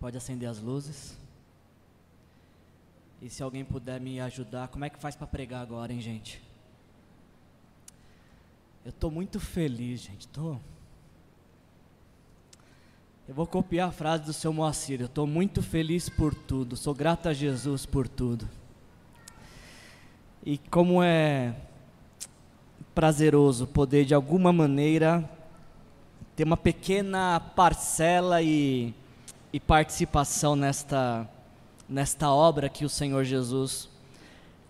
Pode acender as luzes. E se alguém puder me ajudar, como é que faz para pregar agora, hein, gente? Eu estou muito feliz, gente. Tô... Eu vou copiar a frase do seu Moacir. Eu estou muito feliz por tudo. Sou grato a Jesus por tudo. E como é prazeroso poder, de alguma maneira, ter uma pequena parcela e, e participação nesta, nesta obra que o Senhor Jesus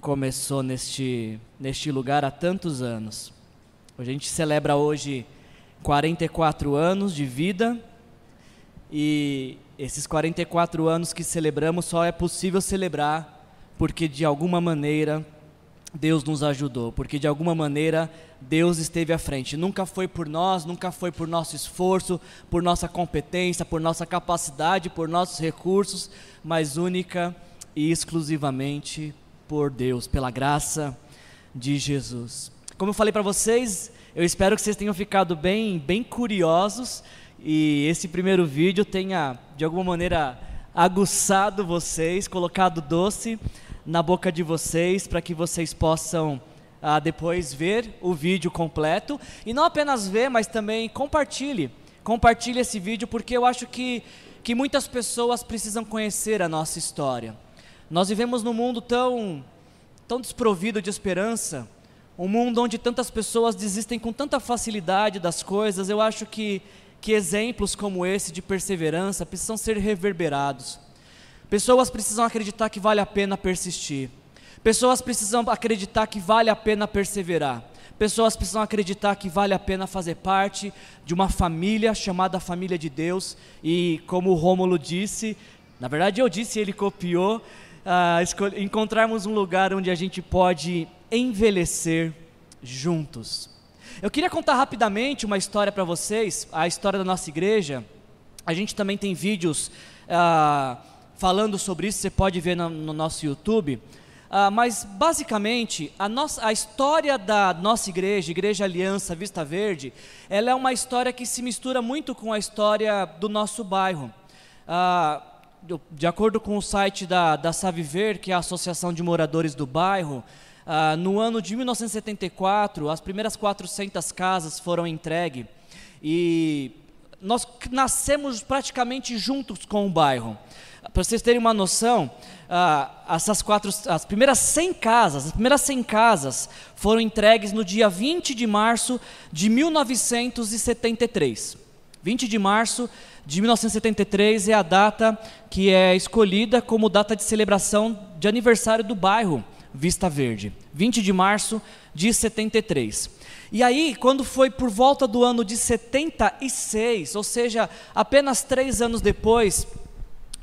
começou neste, neste lugar há tantos anos. A gente celebra hoje 44 anos de vida e esses 44 anos que celebramos só é possível celebrar porque de alguma maneira Deus nos ajudou, porque de alguma maneira Deus esteve à frente. Nunca foi por nós, nunca foi por nosso esforço, por nossa competência, por nossa capacidade, por nossos recursos, mas única e exclusivamente por Deus, pela graça de Jesus. Como eu falei para vocês, eu espero que vocês tenham ficado bem, bem curiosos e esse primeiro vídeo tenha de alguma maneira aguçado vocês, colocado doce na boca de vocês para que vocês possam ah, depois ver o vídeo completo e não apenas ver, mas também compartilhe. Compartilhe esse vídeo porque eu acho que, que muitas pessoas precisam conhecer a nossa história. Nós vivemos num mundo tão, tão desprovido de esperança, um mundo onde tantas pessoas desistem com tanta facilidade das coisas. Eu acho que, que exemplos como esse de perseverança precisam ser reverberados. Pessoas precisam acreditar que vale a pena persistir. Pessoas precisam acreditar que vale a pena perseverar. Pessoas precisam acreditar que vale a pena fazer parte de uma família chamada família de Deus. E como o Rômulo disse, na verdade eu disse, ele copiou, uh, encontrarmos um lugar onde a gente pode envelhecer juntos. Eu queria contar rapidamente uma história para vocês, a história da nossa igreja. A gente também tem vídeos. Uh, falando sobre isso, você pode ver no, no nosso YouTube. Uh, mas basicamente a, nossa, a história da nossa igreja, Igreja Aliança Vista Verde, ela é uma história que se mistura muito com a história do nosso bairro. Uh, de acordo com o site da, da Saviver, que é a Associação de Moradores do Bairro, uh, no ano de 1974, as primeiras 400 casas foram entregues e nós nascemos praticamente juntos com o bairro. Para vocês terem uma noção, ah, essas quatro, as primeiras 100 casas, as primeiras 100 casas foram entregues no dia 20 de março de 1973. 20 de março de 1973 é a data que é escolhida como data de celebração de aniversário do bairro Vista Verde. 20 de março de 73. E aí, quando foi por volta do ano de 76, ou seja, apenas três anos depois,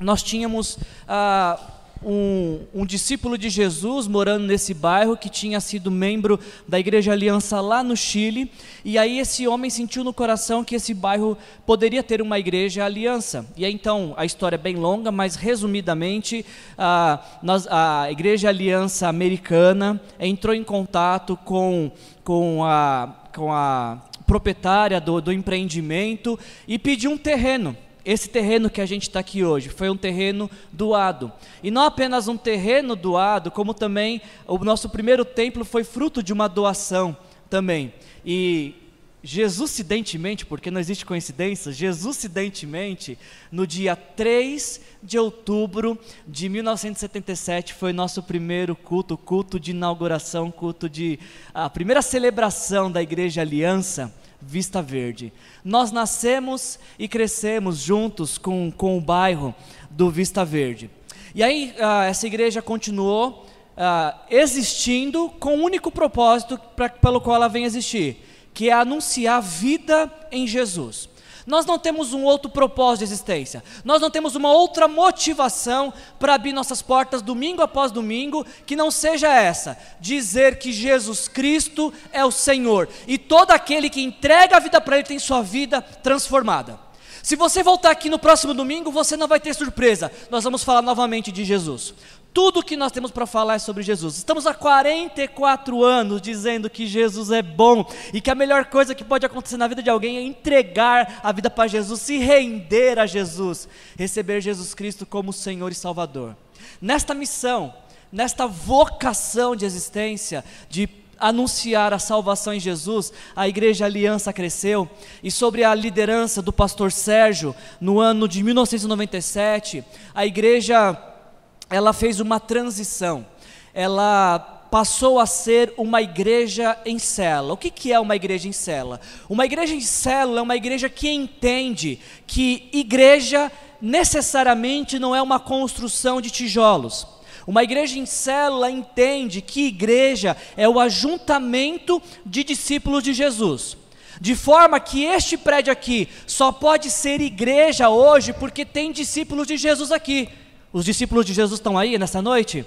nós tínhamos ah, um, um, discípulo de Jesus morando nesse bairro que tinha sido membro da Igreja Aliança lá no Chile, e aí esse homem sentiu no coração que esse bairro poderia ter uma Igreja Aliança. E aí, então, a história é bem longa, mas resumidamente, ah, nós, a Igreja Aliança Americana entrou em contato com, com a, com a proprietária do, do empreendimento e pediu um terreno esse terreno que a gente está aqui hoje foi um terreno doado. E não apenas um terreno doado, como também o nosso primeiro templo foi fruto de uma doação também. E Jesusidentemente, porque não existe coincidência, Jesusidentemente, no dia 3 de outubro de 1977 foi nosso primeiro culto, culto de inauguração, culto de a primeira celebração da Igreja Aliança Vista Verde. Nós nascemos e crescemos juntos com, com o bairro do Vista Verde. E aí uh, essa igreja continuou uh, existindo com o um único propósito pra, pelo qual ela vem existir, que é anunciar vida em Jesus. Nós não temos um outro propósito de existência. Nós não temos uma outra motivação para abrir nossas portas domingo após domingo que não seja essa: dizer que Jesus Cristo é o Senhor e todo aquele que entrega a vida para Ele tem sua vida transformada. Se você voltar aqui no próximo domingo, você não vai ter surpresa. Nós vamos falar novamente de Jesus. Tudo que nós temos para falar é sobre Jesus. Estamos há 44 anos dizendo que Jesus é bom e que a melhor coisa que pode acontecer na vida de alguém é entregar a vida para Jesus, se render a Jesus, receber Jesus Cristo como Senhor e Salvador. Nesta missão, nesta vocação de existência, de anunciar a salvação em Jesus, a Igreja Aliança cresceu, e sobre a liderança do pastor Sérgio, no ano de 1997, a igreja ela fez uma transição. Ela passou a ser uma igreja em cela. O que, que é uma igreja em cela? Uma igreja em cela é uma igreja que entende que igreja necessariamente não é uma construção de tijolos. Uma igreja em célula entende que igreja é o ajuntamento de discípulos de Jesus. De forma que este prédio aqui só pode ser igreja hoje porque tem discípulos de Jesus aqui. Os discípulos de Jesus estão aí nessa noite?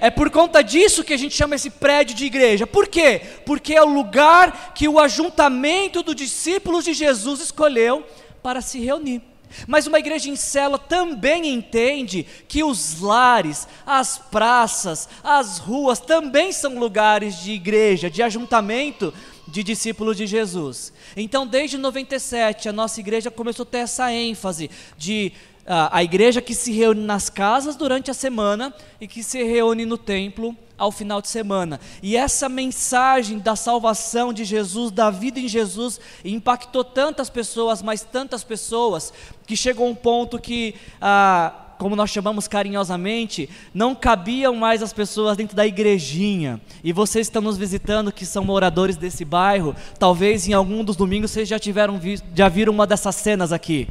É por conta disso que a gente chama esse prédio de igreja. Por quê? Porque é o lugar que o ajuntamento dos discípulos de Jesus escolheu para se reunir. Mas uma igreja em célula também entende que os lares, as praças, as ruas também são lugares de igreja, de ajuntamento de discípulos de Jesus. Então, desde 97, a nossa igreja começou a ter essa ênfase de a, igreja que se reúne nas casas durante a semana e que se reúne no templo ao final de semana. E essa mensagem da salvação de Jesus, da vida em Jesus, impactou tantas pessoas, mas tantas pessoas, que chegou um ponto que. Ah, como nós chamamos carinhosamente, não cabiam mais as pessoas dentro da igrejinha. E vocês estão nos visitando, que são moradores desse bairro, talvez em algum dos domingos vocês já tiveram já viram uma dessas cenas aqui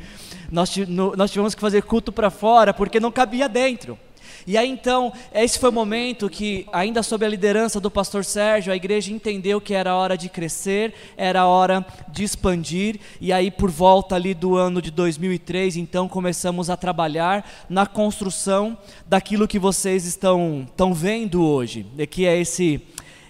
nós, nós tivemos que fazer culto para fora porque não cabia dentro. E aí então, esse foi o momento que, ainda sob a liderança do pastor Sérgio, a igreja entendeu que era hora de crescer, era hora de expandir, e aí por volta ali do ano de 2003, então começamos a trabalhar na construção daquilo que vocês estão, estão vendo hoje, que é esse,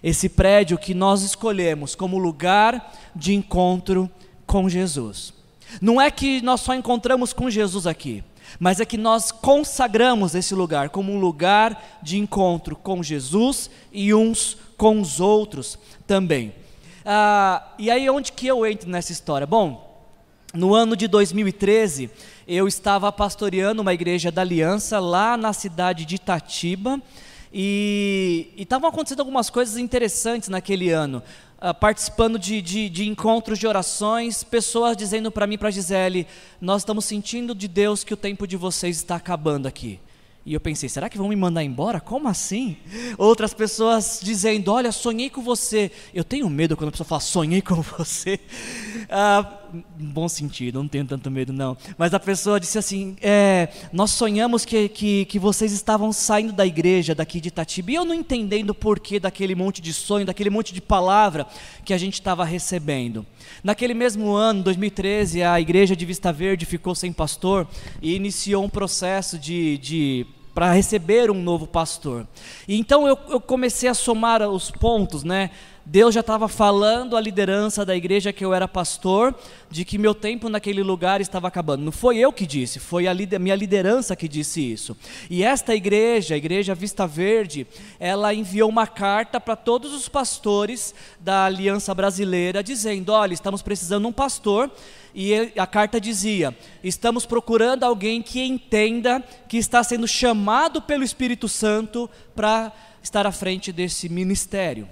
esse prédio que nós escolhemos como lugar de encontro com Jesus. Não é que nós só encontramos com Jesus aqui, mas é que nós consagramos esse lugar como um lugar de encontro com Jesus e uns com os outros também. Ah, e aí onde que eu entro nessa história? Bom, no ano de 2013 eu estava pastoreando uma igreja da Aliança lá na cidade de Itatiba e estavam acontecendo algumas coisas interessantes naquele ano. Uh, participando de, de, de, encontros de orações, pessoas dizendo para mim, para Gisele, nós estamos sentindo de Deus que o tempo de vocês está acabando aqui. E eu pensei, será que vão me mandar embora? Como assim? Outras pessoas dizendo, olha, sonhei com você. Eu tenho medo quando a pessoa fala, sonhei com você. Ah, bom sentido, não tenho tanto medo não. Mas a pessoa disse assim, é, nós sonhamos que, que, que vocês estavam saindo da igreja daqui de Itatiba. E eu não entendendo o porquê daquele monte de sonho, daquele monte de palavra que a gente estava recebendo. Naquele mesmo ano, 2013, a igreja de Vista Verde ficou sem pastor e iniciou um processo de, de para receber um novo pastor. E então eu, eu comecei a somar os pontos, né? Deus já estava falando à liderança da igreja que eu era pastor, de que meu tempo naquele lugar estava acabando. Não foi eu que disse, foi a lider, minha liderança que disse isso. E esta igreja, a igreja Vista Verde, ela enviou uma carta para todos os pastores da Aliança Brasileira, dizendo: olha, estamos precisando de um pastor. E a carta dizia: estamos procurando alguém que entenda que está sendo chamado pelo Espírito Santo para estar à frente desse ministério.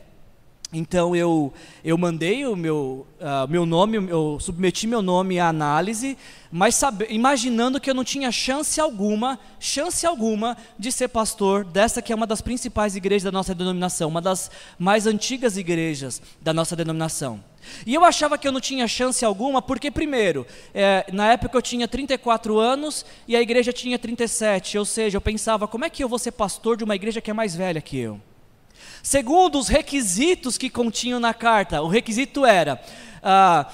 Então eu, eu mandei o meu, uh, meu nome, eu submeti meu nome à análise, mas sabe, imaginando que eu não tinha chance alguma, chance alguma de ser pastor dessa que é uma das principais igrejas da nossa denominação, uma das mais antigas igrejas da nossa denominação. E eu achava que eu não tinha chance alguma, porque, primeiro, é, na época eu tinha 34 anos e a igreja tinha 37, ou seja, eu pensava, como é que eu vou ser pastor de uma igreja que é mais velha que eu? Segundo os requisitos que continham na carta, o requisito era: ah,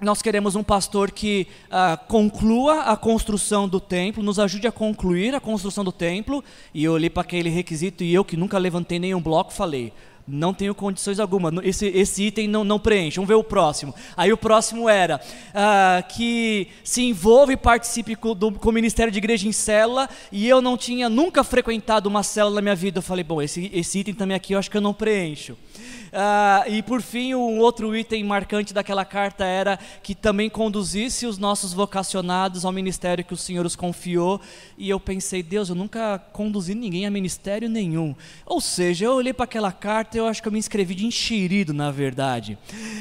nós queremos um pastor que ah, conclua a construção do templo, nos ajude a concluir a construção do templo. E eu olhei para aquele requisito e eu, que nunca levantei nenhum bloco, falei: Não tenho condições alguma, esse, esse item não, não preenche, vamos ver o próximo. Aí o próximo era ah, que se envolve e participe com, do, com o Ministério de Igreja em célula, e eu não tinha nunca frequentado uma célula na minha vida. Eu falei, bom, esse, esse item também aqui eu acho que eu não preencho. Ah, e por fim, um outro item marcante daquela carta era que também conduzisse os nossos vocacionados ao ministério que o Senhor os confiou. E eu pensei, Deus, eu nunca conduzi ninguém a ministério nenhum. Ou seja, eu olhei para aquela carta e eu acho que eu me inscrevi de enxerido, na verdade.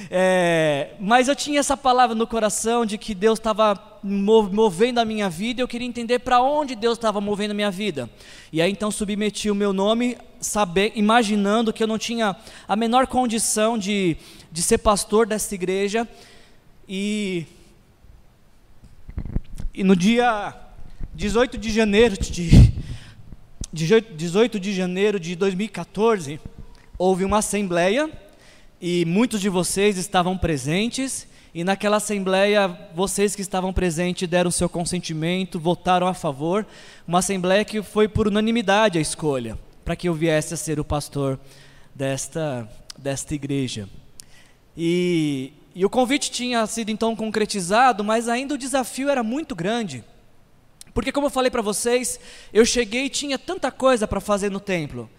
É, mas eu tinha essa palavra no coração de que Deus estava movendo a minha vida, eu queria entender para onde Deus estava movendo a minha vida. E aí então submeti o meu nome, saber, imaginando que eu não tinha a menor condição de, de ser pastor dessa igreja. E, e no dia 18 de janeiro de 18 de janeiro de 2014, houve uma assembleia e muitos de vocês estavam presentes e naquela assembleia, vocês que estavam presentes deram seu consentimento, votaram a favor. Uma assembleia que foi por unanimidade a escolha, para que eu viesse a ser o pastor desta, desta igreja. E, e o convite tinha sido então concretizado, mas ainda o desafio era muito grande. Porque, como eu falei para vocês, eu cheguei e tinha tanta coisa para fazer no templo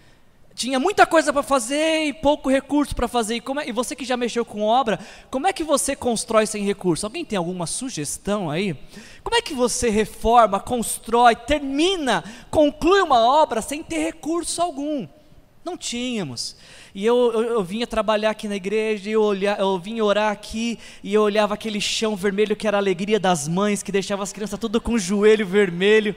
tinha muita coisa para fazer e pouco recurso para fazer. E, é, e, você que já mexeu com obra, como é que você constrói sem recurso? Alguém tem alguma sugestão aí? Como é que você reforma, constrói, termina, conclui uma obra sem ter recurso algum? Não tínhamos. E eu, eu, eu, vinha trabalhar aqui na igreja, eu, olha, eu vinha orar aqui, e eu olhava aquele chão vermelho que era a alegria das mães, que deixava as crianças tudo com o joelho vermelho.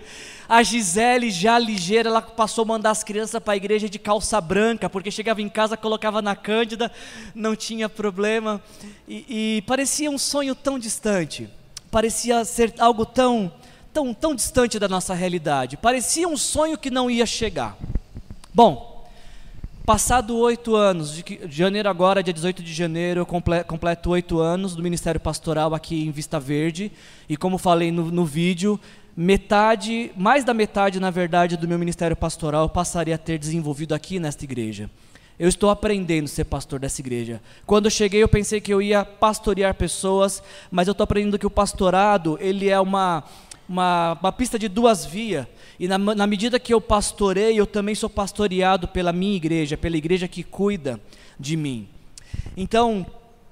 A Gisele, já ligeira, ela passou a mandar as crianças para a igreja de calça branca, porque chegava em casa, colocava na cândida, não tinha problema. E, e parecia um sonho tão distante, parecia ser algo tão, tão, tão distante da nossa realidade, parecia um sonho que não ia chegar. Bom, Passado oito anos, de janeiro agora, dia 18 de janeiro, eu completo oito anos do Ministério Pastoral aqui em Vista Verde. E como falei no, no vídeo, metade, mais da metade, na verdade, do meu Ministério Pastoral eu passaria a ter desenvolvido aqui nesta igreja. Eu estou aprendendo a ser pastor dessa igreja. Quando eu cheguei, eu pensei que eu ia pastorear pessoas, mas eu estou aprendendo que o pastorado, ele é uma, uma, uma pista de duas vias. E na, na medida que eu pastorei, eu também sou pastoreado pela minha igreja, pela igreja que cuida de mim. Então,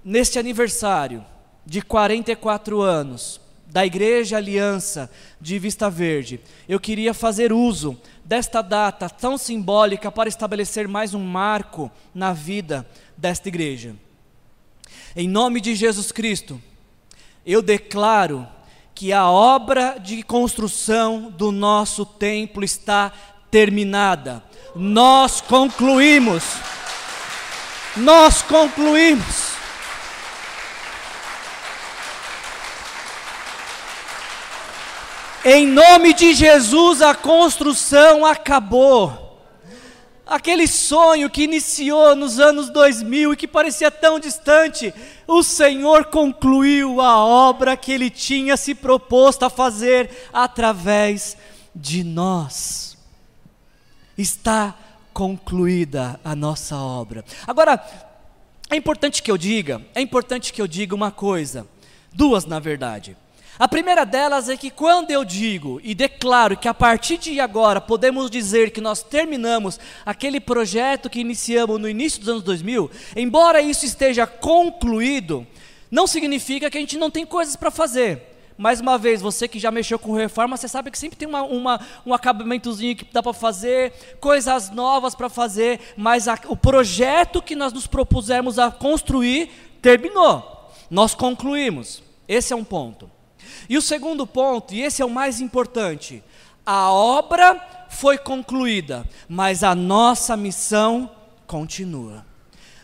neste aniversário de 44 anos da Igreja Aliança de Vista Verde, eu queria fazer uso desta data tão simbólica para estabelecer mais um marco na vida desta igreja. Em nome de Jesus Cristo, eu declaro que a obra de construção do nosso templo está terminada. Nós concluímos. Nós concluímos. Em nome de Jesus, a construção acabou. Aquele sonho que iniciou nos anos 2000 e que parecia tão distante, o Senhor concluiu a obra que ele tinha se proposto a fazer através de nós. Está concluída a nossa obra. Agora, é importante que eu diga, é importante que eu diga uma coisa, duas na verdade. A primeira delas é que quando eu digo e declaro que a partir de agora podemos dizer que nós terminamos aquele projeto que iniciamos no início dos anos 2000, embora isso esteja concluído, não significa que a gente não tem coisas para fazer. Mais uma vez, você que já mexeu com reforma, você sabe que sempre tem uma, uma um acabamentozinho que dá para fazer, coisas novas para fazer, mas a, o projeto que nós nos propusemos a construir terminou. Nós concluímos. Esse é um ponto. E o segundo ponto, e esse é o mais importante, a obra foi concluída, mas a nossa missão continua.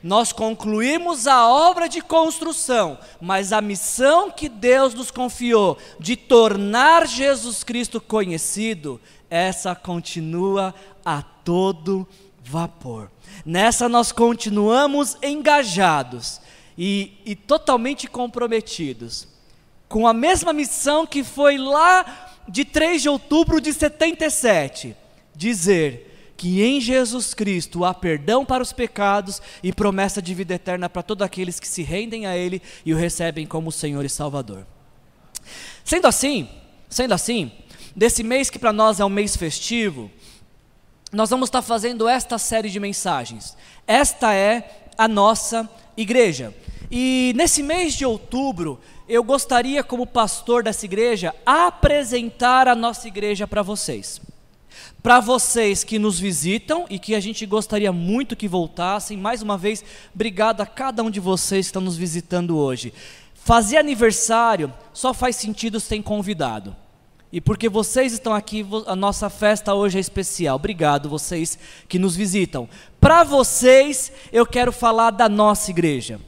Nós concluímos a obra de construção, mas a missão que Deus nos confiou de tornar Jesus Cristo conhecido, essa continua a todo vapor. Nessa nós continuamos engajados e, e totalmente comprometidos com a mesma missão que foi lá de 3 de outubro de 77, dizer que em Jesus Cristo há perdão para os pecados e promessa de vida eterna para todos aqueles que se rendem a Ele e o recebem como Senhor e Salvador. Sendo assim, sendo assim, desse mês que para nós é um mês festivo, nós vamos estar fazendo esta série de mensagens. Esta é a nossa igreja. E nesse mês de outubro, eu gostaria, como pastor dessa igreja, apresentar a nossa igreja para vocês. Para vocês que nos visitam e que a gente gostaria muito que voltassem, mais uma vez, obrigado a cada um de vocês que estão nos visitando hoje. Fazer aniversário só faz sentido sem convidado. E porque vocês estão aqui, a nossa festa hoje é especial. Obrigado, vocês que nos visitam. Para vocês, eu quero falar da nossa igreja.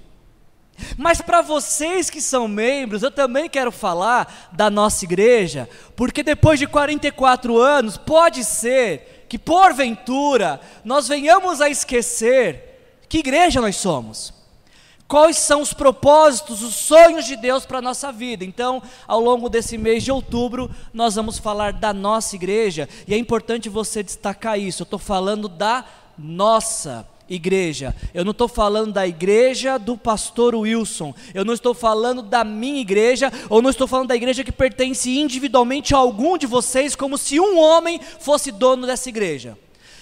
Mas para vocês que são membros, eu também quero falar da nossa igreja, porque depois de 44 anos, pode ser que porventura nós venhamos a esquecer que igreja nós somos quais são os propósitos, os sonhos de Deus para a nossa vida. Então, ao longo desse mês de outubro, nós vamos falar da nossa igreja, e é importante você destacar isso. Eu estou falando da nossa igreja. Eu não estou falando da igreja do pastor Wilson. Eu não estou falando da minha igreja, ou não estou falando da igreja que pertence individualmente a algum de vocês, como se um homem fosse dono dessa igreja.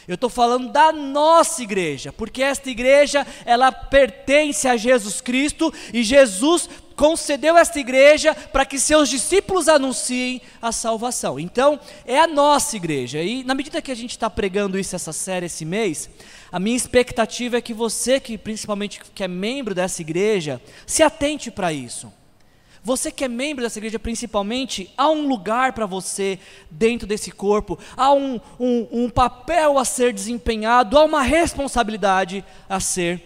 Eu estou falando da nossa igreja, porque esta igreja, ela pertence a Jesus Cristo e Jesus concedeu esta igreja para que seus discípulos anunciem a salvação. Então, é a nossa igreja. E na medida que a gente está pregando isso essa série esse mês, a minha expectativa é que você, que principalmente que é membro dessa igreja, se atente para isso. Você que é membro dessa igreja, principalmente, há um lugar para você dentro desse corpo, há um, um, um, papel a ser desempenhado, há uma responsabilidade a ser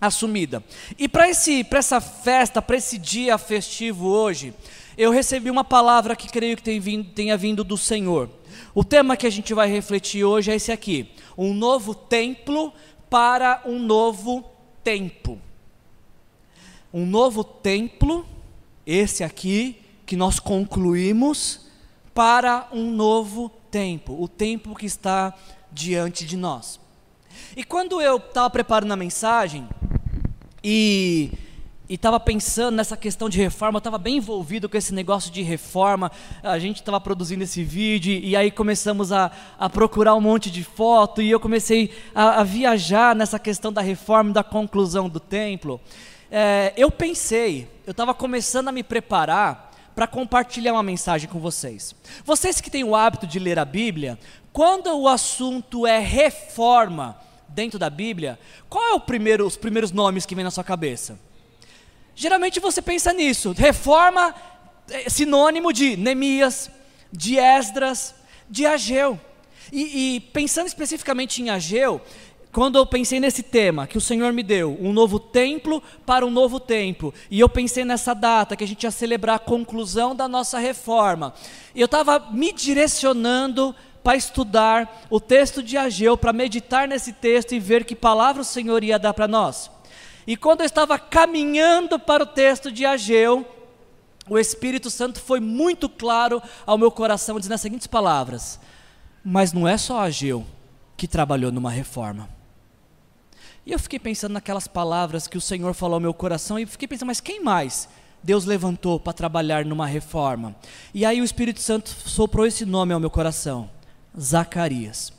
assumida. E para essa festa, para esse dia festivo hoje, eu recebi uma palavra que creio que tem vindo, tenha vindo do Senhor. O tema que a gente vai refletir hoje é esse aqui: um novo templo para um novo tempo. Um novo templo esse aqui que nós concluímos para um novo tempo, o tempo que está diante de nós. E quando eu estava preparando a mensagem e estava pensando nessa questão de reforma, estava bem envolvido com esse negócio de reforma. A gente estava produzindo esse vídeo e aí começamos a, a procurar um monte de foto e eu comecei a, a viajar nessa questão da reforma, da conclusão do templo é, eu pensei, eu estava começando a me preparar para compartilhar uma mensagem com vocês. Vocês que têm o hábito de ler a Bíblia, quando o assunto é reforma dentro da Bíblia, qual é primeiro, os primeiros nomes que vem na sua cabeça? Geralmente você pensa nisso. Reforma é sinônimo de Neemias, de Esdras, de Ageu. E, e pensando especificamente em Ageu, quando eu pensei nesse tema que o Senhor me deu, um novo templo para um novo tempo, e eu pensei nessa data que a gente ia celebrar a conclusão da nossa reforma, eu estava me direcionando para estudar o texto de Ageu, para meditar nesse texto e ver que palavra o Senhor ia dar para nós. E quando eu estava caminhando para o texto de Ageu, o Espírito Santo foi muito claro ao meu coração, dizendo as seguintes palavras: Mas não é só Ageu que trabalhou numa reforma. E eu fiquei pensando naquelas palavras que o Senhor falou ao meu coração e fiquei pensando, mas quem mais Deus levantou para trabalhar numa reforma? E aí o Espírito Santo soprou esse nome ao meu coração: Zacarias.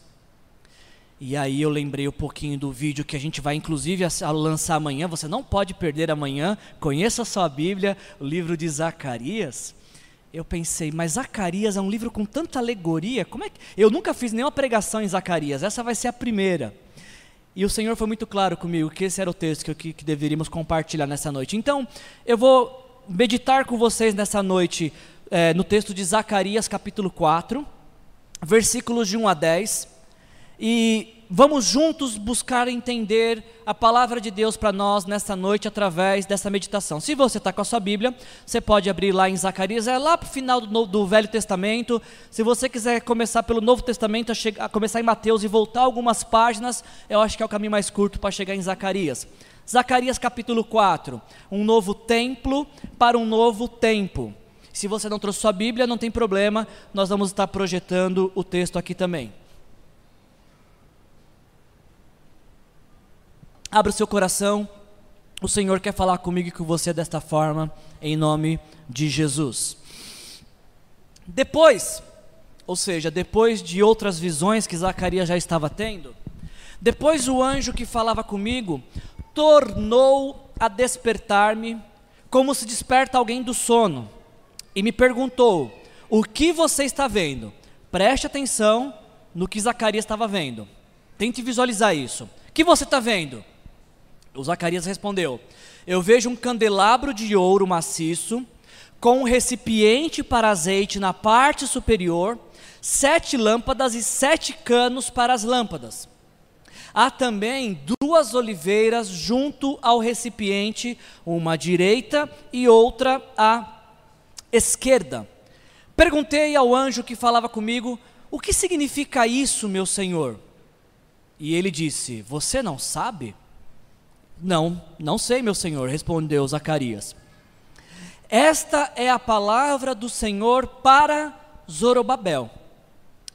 E aí eu lembrei um pouquinho do vídeo que a gente vai inclusive lançar amanhã, você não pode perder amanhã, conheça a sua Bíblia, o livro de Zacarias. Eu pensei, mas Zacarias é um livro com tanta alegoria, como é que... Eu nunca fiz nenhuma pregação em Zacarias, essa vai ser a primeira. E o Senhor foi muito claro comigo que esse era o texto que, que, que deveríamos compartilhar nessa noite. Então, eu vou meditar com vocês nessa noite é, no texto de Zacarias, capítulo 4, versículos de 1 a 10. E vamos juntos buscar entender a palavra de Deus para nós nesta noite através dessa meditação. Se você está com a sua Bíblia, você pode abrir lá em Zacarias, é lá para o final do, do, Velho Testamento. Se você quiser começar pelo Novo Testamento, a, chegar, a começar em Mateus e voltar algumas páginas, eu acho que é o caminho mais curto para chegar em Zacarias. Zacarias capítulo 4, um novo templo para um novo tempo. Se você não trouxe sua Bíblia, não tem problema, nós vamos estar projetando o texto aqui também. Abra o seu coração. O Senhor quer falar comigo e com você desta forma, em nome de Jesus. Depois, ou seja, depois de outras visões que Zacarias já estava tendo, depois o anjo que falava comigo tornou a despertar-me, como se desperta alguém do sono, e me perguntou: O que você está vendo? Preste atenção no que Zacarias estava vendo. Tente visualizar isso. O que você está vendo? O Zacarias respondeu: Eu vejo um candelabro de ouro maciço, com um recipiente para azeite na parte superior, sete lâmpadas e sete canos para as lâmpadas. Há também duas oliveiras junto ao recipiente, uma à direita e outra à esquerda. Perguntei ao anjo que falava comigo: O que significa isso, meu senhor? E ele disse: Você não sabe? Não, não sei, meu senhor, respondeu Zacarias. Esta é a palavra do Senhor para Zorobabel.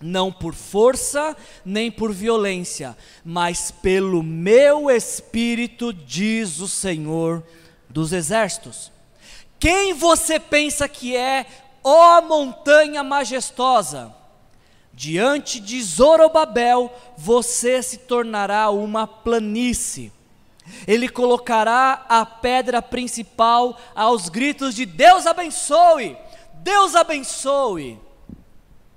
Não por força nem por violência, mas pelo meu espírito, diz o Senhor dos exércitos. Quem você pensa que é, ó montanha majestosa? Diante de Zorobabel, você se tornará uma planície ele colocará a pedra principal aos gritos de Deus abençoe, Deus abençoe.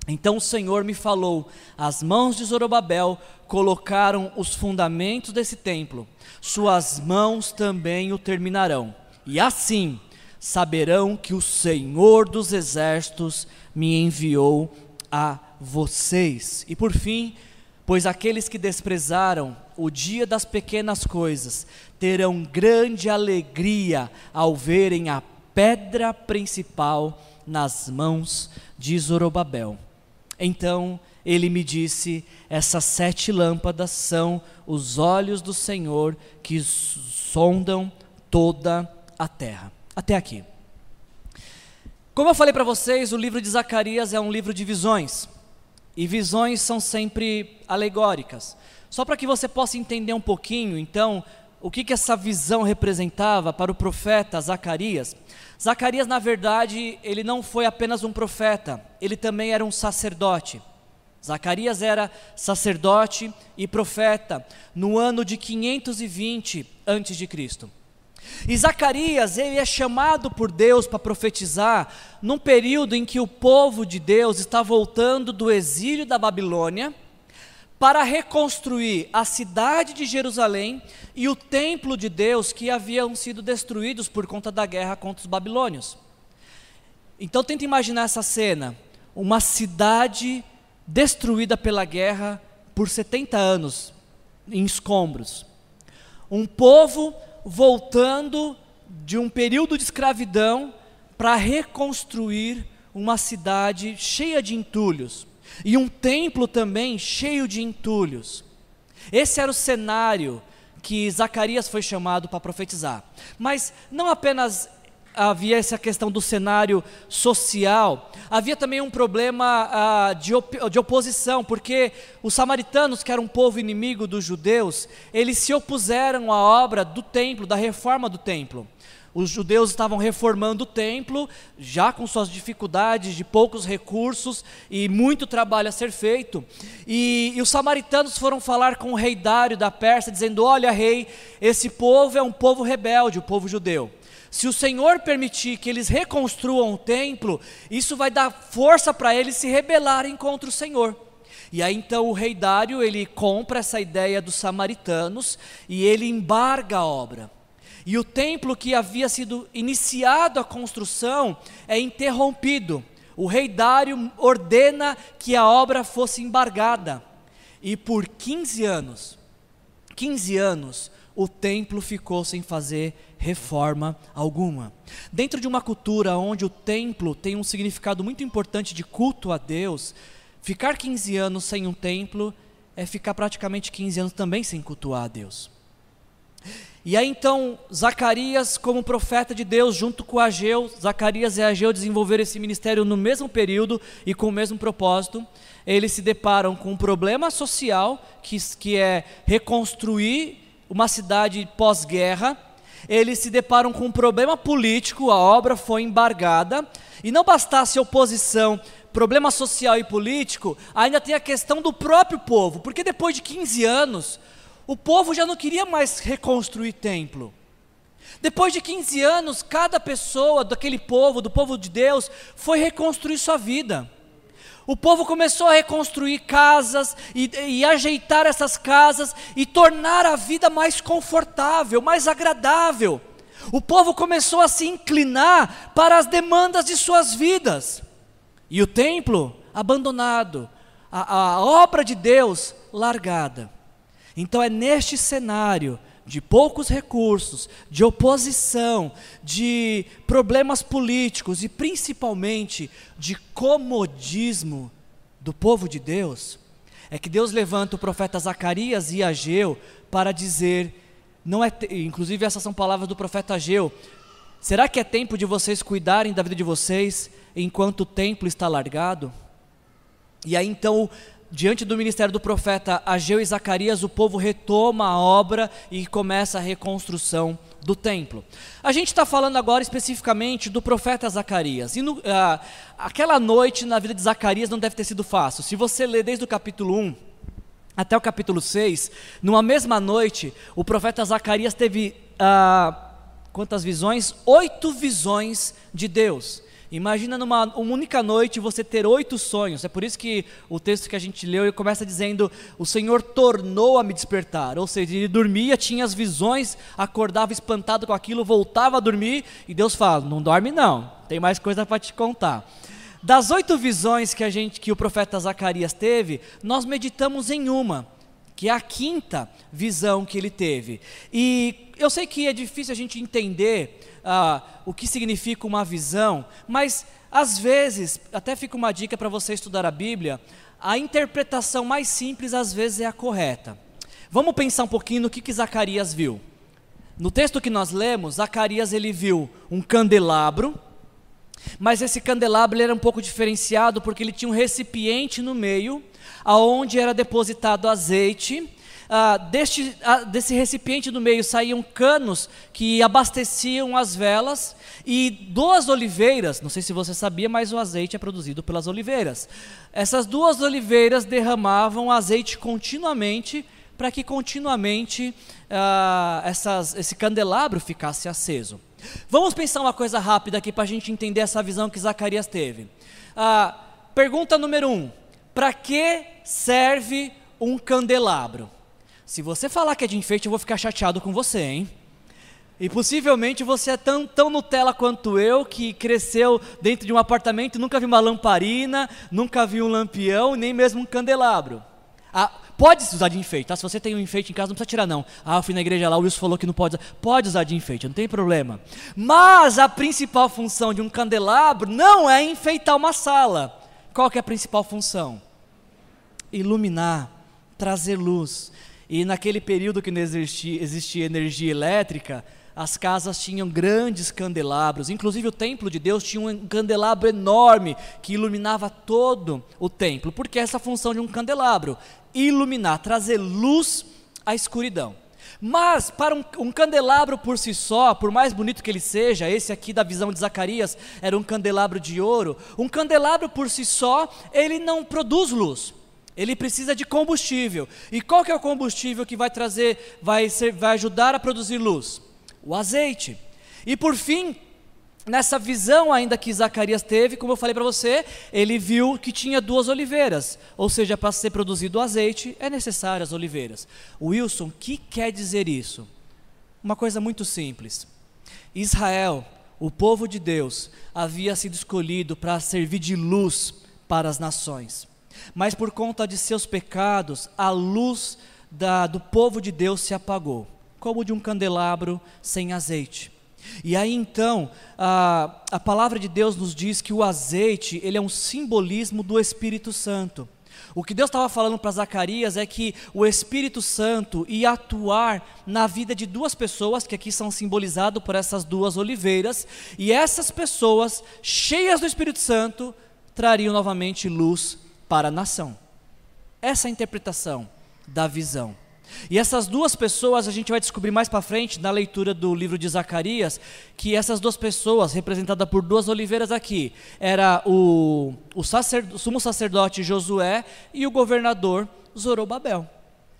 Então o Senhor me falou: as mãos de Zorobabel colocaram os fundamentos desse templo, suas mãos também o terminarão. E assim saberão que o Senhor dos exércitos me enviou a vocês. E por fim, pois aqueles que desprezaram o dia das pequenas coisas, terão grande alegria ao verem a pedra principal nas mãos de Zorobabel. Então ele me disse: essas sete lâmpadas são os olhos do Senhor que sondam toda a terra. Até aqui. Como eu falei para vocês, o livro de Zacarias é um livro de visões. E visões são sempre alegóricas. Só para que você possa entender um pouquinho, então, o que, que essa visão representava para o profeta Zacarias. Zacarias, na verdade, ele não foi apenas um profeta, ele também era um sacerdote. Zacarias era sacerdote e profeta no ano de 520 a.C. E Zacarias, ele é chamado por Deus para profetizar num período em que o povo de Deus está voltando do exílio da Babilônia para reconstruir a cidade de Jerusalém e o templo de Deus que haviam sido destruídos por conta da guerra contra os babilônios. Então tenta imaginar essa cena, uma cidade destruída pela guerra por 70 anos em escombros. Um povo voltando de um período de escravidão para reconstruir uma cidade cheia de entulhos e um templo também cheio de entulhos. Esse era o cenário que Zacarias foi chamado para profetizar. Mas não apenas havia essa questão do cenário social, havia também um problema ah, de, op de oposição, porque os samaritanos, que eram um povo inimigo dos judeus, eles se opuseram à obra do templo, da reforma do templo. Os judeus estavam reformando o templo, já com suas dificuldades de poucos recursos e muito trabalho a ser feito. E, e, os samaritanos foram falar com o rei Dário da Pérsia, dizendo: Olha, rei, esse povo é um povo rebelde, o povo judeu. Se o Senhor permitir que eles reconstruam o templo, isso vai dar força para eles se rebelarem contra o Senhor. E aí então o rei Dário, ele compra essa ideia dos samaritanos e ele embarga a obra. E o templo que havia sido iniciado a construção é interrompido. O rei Dário ordena que a obra fosse embargada. E por 15 anos, 15 anos, o templo ficou sem fazer reforma alguma. Dentro de uma cultura onde o templo tem um significado muito importante de culto a Deus, ficar 15 anos sem um templo é ficar praticamente 15 anos também sem cultuar a Deus. E aí então, Zacarias, como profeta de Deus, junto com Ageu, Zacarias e Ageu desenvolveram esse ministério no mesmo período e com o mesmo propósito. Eles se deparam com um problema social, que, que é reconstruir uma cidade pós-guerra, eles se deparam com um problema político, a obra foi embargada, e não bastasse oposição, problema social e político, ainda tem a questão do próprio povo, porque depois de 15 anos, o povo já não queria mais reconstruir templo. Depois de 15 anos, cada pessoa daquele povo, do povo de Deus, foi reconstruir sua vida. O povo começou a reconstruir casas e, e, ajeitar essas casas e tornar a vida mais confortável, mais agradável. O povo começou a se inclinar para as demandas de suas vidas. E o templo abandonado, a, a obra de Deus largada. Então é neste cenário de poucos recursos, de oposição, de problemas políticos e principalmente de comodismo do povo de Deus, é que Deus levanta o profeta Zacarias e Ageu para dizer, não é, inclusive essas são palavras do profeta Ageu, será que é tempo de vocês cuidarem da vida de vocês enquanto o templo está largado? E aí então diante do ministério do profeta Ageu e Zacarias, o povo retoma a obra e começa a reconstrução do templo. A gente está falando agora especificamente do profeta Zacarias. E no, ah, aquela noite na vida de Zacarias não deve ter sido fácil. Se você ler desde o capítulo 1 até o capítulo 6, numa mesma noite, o profeta Zacarias teve ah, quantas visões? Oito visões de Deus. Imagina numa uma única noite você ter oito sonhos. É por isso que o texto que a gente leu começa dizendo: O Senhor tornou a me despertar. Ou seja, ele dormia, tinha as visões, acordava espantado com aquilo, voltava a dormir e Deus fala: Não dorme não, tem mais coisa para te contar. Das oito visões que a gente, que o profeta Zacarias teve, nós meditamos em uma, que é a quinta visão que ele teve. E eu sei que é difícil a gente entender ah, o que significa uma visão, mas às vezes, até fica uma dica para você estudar a Bíblia, a interpretação mais simples às vezes é a correta. Vamos pensar um pouquinho no que, que Zacarias viu. No texto que nós lemos, Zacarias ele viu um candelabro, mas esse candelabro era um pouco diferenciado porque ele tinha um recipiente no meio, aonde era depositado azeite ah, deste, ah, desse recipiente do meio saíam canos que abasteciam as velas, e duas oliveiras, não sei se você sabia, mas o azeite é produzido pelas oliveiras. Essas duas oliveiras derramavam azeite continuamente, para que continuamente ah, essas, esse candelabro ficasse aceso. Vamos pensar uma coisa rápida aqui para a gente entender essa visão que Zacarias teve. Ah, pergunta número um: para que serve um candelabro? Se você falar que é de enfeite, eu vou ficar chateado com você, hein? E possivelmente você é tão, tão Nutella quanto eu, que cresceu dentro de um apartamento e nunca viu uma lamparina, nunca viu um lampião, nem mesmo um candelabro. Ah, pode se usar de enfeite, tá? Se você tem um enfeite em casa, não precisa tirar não. Ah, eu fui na igreja lá, o Wilson falou que não pode usar. Pode usar de enfeite, não tem problema. Mas a principal função de um candelabro não é enfeitar uma sala. Qual que é a principal função? Iluminar, trazer luz. E naquele período que não existia, existia energia elétrica, as casas tinham grandes candelabros, inclusive o templo de Deus tinha um candelabro enorme que iluminava todo o templo, porque essa é a função de um candelabro, iluminar, trazer luz à escuridão. Mas para um, um, candelabro por si só, por mais bonito que ele seja, esse aqui da visão de Zacarias era um candelabro de ouro, um candelabro por si só, ele não produz luz ele precisa de combustível. E qual que é o combustível que vai trazer, vai, ser, vai ajudar a produzir luz? O azeite. E por fim, nessa visão ainda que Zacarias teve, como eu falei para você, ele viu que tinha duas oliveiras, ou seja, para ser produzido o azeite é necessário as oliveiras. Wilson, o que quer dizer isso? Uma coisa muito simples. Israel, o povo de Deus, havia sido escolhido para servir de luz para as nações mas por conta de seus pecados, a luz da, do povo de Deus se apagou, como de um candelabro sem azeite. E aí então, a, a palavra de Deus nos diz que o azeite, ele é um simbolismo do Espírito Santo. O que Deus estava falando para Zacarias é que o Espírito Santo ia atuar na vida de duas pessoas, que aqui são simbolizadas por essas duas oliveiras, e essas pessoas, cheias do Espírito Santo, trariam novamente luz para a nação. Essa é a interpretação da visão. E essas duas pessoas a gente vai descobrir mais para frente na leitura do livro de Zacarias que essas duas pessoas, representadas por duas oliveiras aqui, era o, o, sacer, o sumo sacerdote Josué e o governador Zorobabel.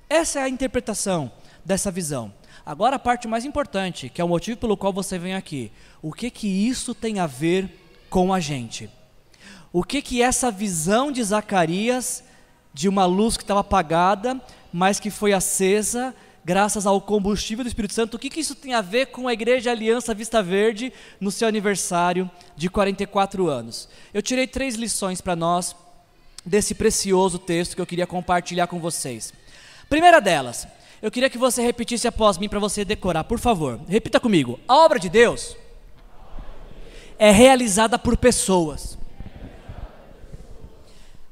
Essa é a interpretação dessa visão. Agora a parte mais importante, que é o motivo pelo qual você vem aqui. O que que isso tem a ver com a gente? O que que essa visão de Zacarias de uma luz que estava apagada mas que foi acesa graças ao combustível do Espírito Santo. O que, que isso tem a ver com a Igreja Aliança Vista Verde no seu aniversário de 44 anos? Eu tirei três lições para nós desse precioso texto que eu queria compartilhar com vocês. Primeira delas, eu queria que você repetisse após mim para você decorar, por favor. Repita comigo. A obra de Deus é realizada por pessoas.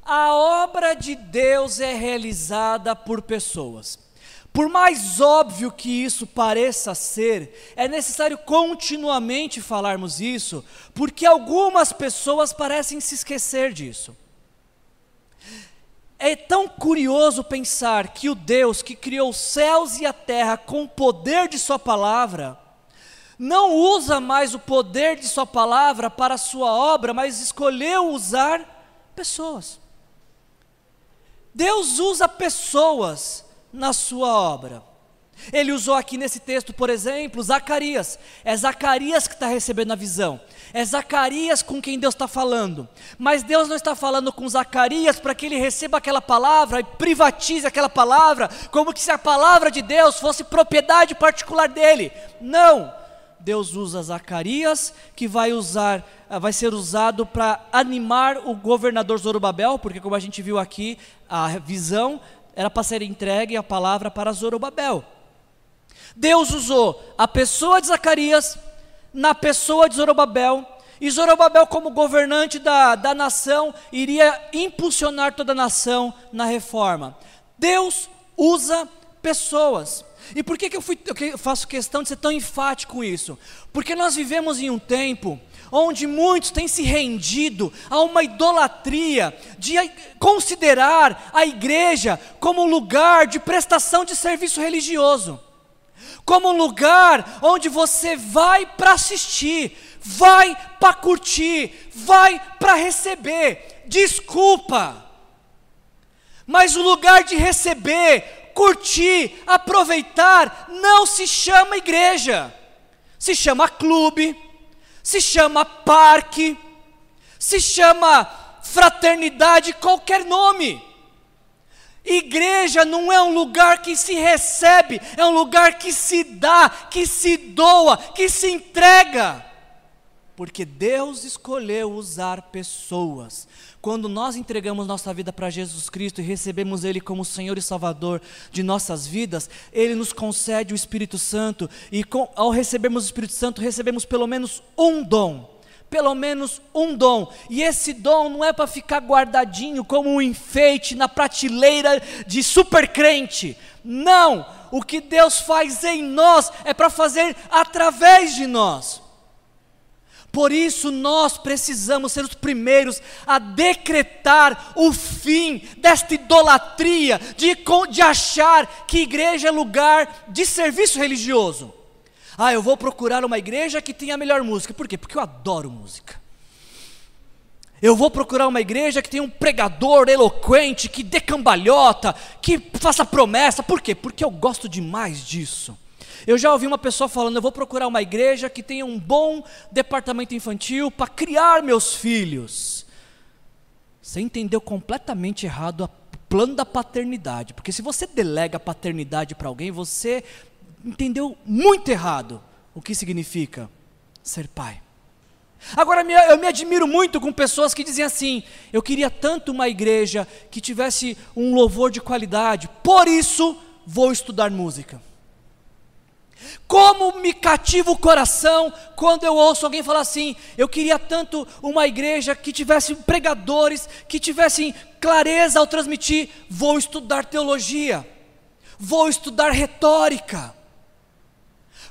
A obra de Deus é realizada por pessoas. Por mais óbvio que isso pareça ser, é necessário continuamente falarmos isso, porque algumas pessoas parecem se esquecer disso. É tão curioso pensar que o Deus que criou os céus e a terra com o poder de Sua palavra, não usa mais o poder de Sua palavra para Sua obra, mas escolheu usar pessoas. Deus usa pessoas na sua obra. Ele usou aqui nesse texto, por exemplo, Zacarias. É Zacarias que está recebendo a visão. É Zacarias com quem Deus está falando. Mas Deus não está falando com Zacarias para que ele receba aquela palavra e privatize aquela palavra, como se a palavra de Deus fosse propriedade particular dele. Não. Deus usa Zacarias, que vai usar, vai ser usado para animar o governador Zorobabel, porque como a gente viu aqui, a visão era para ser entregue a palavra para Zorobabel. Deus usou a pessoa de Zacarias na pessoa de Zorobabel, e Zorobabel, como governante da, da nação, iria impulsionar toda a nação na reforma. Deus usa pessoas. E por que, que eu, fui, eu faço questão de ser tão enfático com isso? Porque nós vivemos em um tempo onde muitos têm se rendido a uma idolatria de considerar a igreja como lugar de prestação de serviço religioso, como um lugar onde você vai para assistir, vai para curtir, vai para receber. Desculpa, mas o lugar de receber, curtir, aproveitar, não se chama igreja, se chama clube, se chama parque, se chama fraternidade, qualquer nome. Igreja não é um lugar que se recebe, é um lugar que se dá, que se doa, que se entrega. Porque Deus escolheu usar pessoas. Quando nós entregamos nossa vida para Jesus Cristo e recebemos Ele como Senhor e Salvador de nossas vidas, Ele nos concede o Espírito Santo, e com, ao recebermos o Espírito Santo, recebemos pelo menos um dom. Pelo menos um dom, e esse dom não é para ficar guardadinho como um enfeite na prateleira de super crente, não, o que Deus faz em nós é para fazer através de nós. Por isso nós precisamos ser os primeiros a decretar o fim desta idolatria de, de achar que igreja é lugar de serviço religioso. Ah, eu vou procurar uma igreja que tenha a melhor música. Por quê? Porque eu adoro música. Eu vou procurar uma igreja que tenha um pregador eloquente, que dê cambalhota, que faça promessa. Por quê? Porque eu gosto demais disso. Eu já ouvi uma pessoa falando: eu vou procurar uma igreja que tenha um bom departamento infantil para criar meus filhos. Você entendeu completamente errado o plano da paternidade, porque se você delega a paternidade para alguém, você entendeu muito errado o que significa ser pai. Agora, eu me admiro muito com pessoas que dizem assim: eu queria tanto uma igreja que tivesse um louvor de qualidade, por isso vou estudar música. Como me cativa o coração quando eu ouço alguém falar assim: eu queria tanto uma igreja que tivesse pregadores, que tivessem clareza ao transmitir. Vou estudar teologia, vou estudar retórica.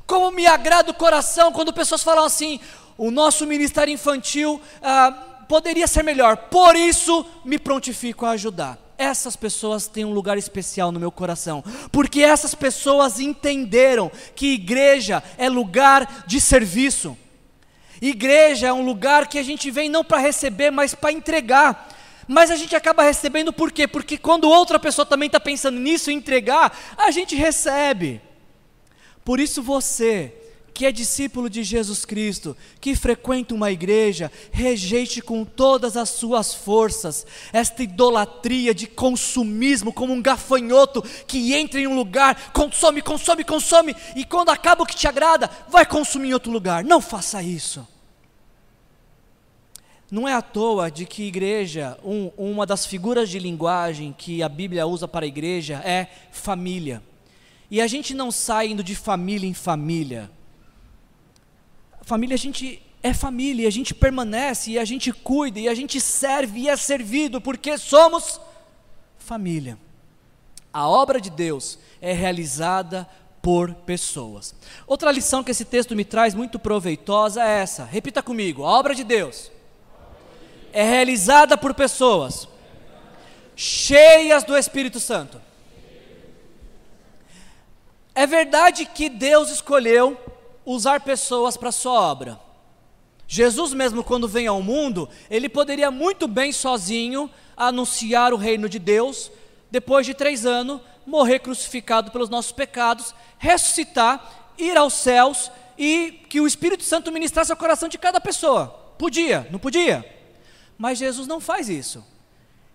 Como me agrada o coração quando pessoas falam assim: o nosso ministério infantil ah, poderia ser melhor, por isso me prontifico a ajudar. Essas pessoas têm um lugar especial no meu coração, porque essas pessoas entenderam que igreja é lugar de serviço. Igreja é um lugar que a gente vem não para receber, mas para entregar. Mas a gente acaba recebendo por quê? Porque quando outra pessoa também está pensando nisso, entregar, a gente recebe. Por isso você, que é discípulo de Jesus Cristo, que frequenta uma igreja, rejeite com todas as suas forças esta idolatria de consumismo, como um gafanhoto que entra em um lugar, consome, consome, consome, e quando acaba o que te agrada, vai consumir em outro lugar. Não faça isso. Não é à toa de que igreja, um, uma das figuras de linguagem que a Bíblia usa para a igreja é família. E a gente não sai indo de família em família. Família, a gente é família, a gente permanece, e a gente cuida, e a gente serve e é servido, porque somos família. A obra de Deus é realizada por pessoas. Outra lição que esse texto me traz muito proveitosa é essa. Repita comigo: a obra de Deus é realizada por pessoas cheias do Espírito Santo. É verdade que Deus escolheu usar pessoas para sua obra. Jesus, mesmo quando vem ao mundo, ele poderia muito bem sozinho anunciar o reino de Deus, depois de três anos, morrer crucificado pelos nossos pecados, ressuscitar, ir aos céus e que o Espírito Santo ministrasse ao coração de cada pessoa. Podia, não podia? Mas Jesus não faz isso.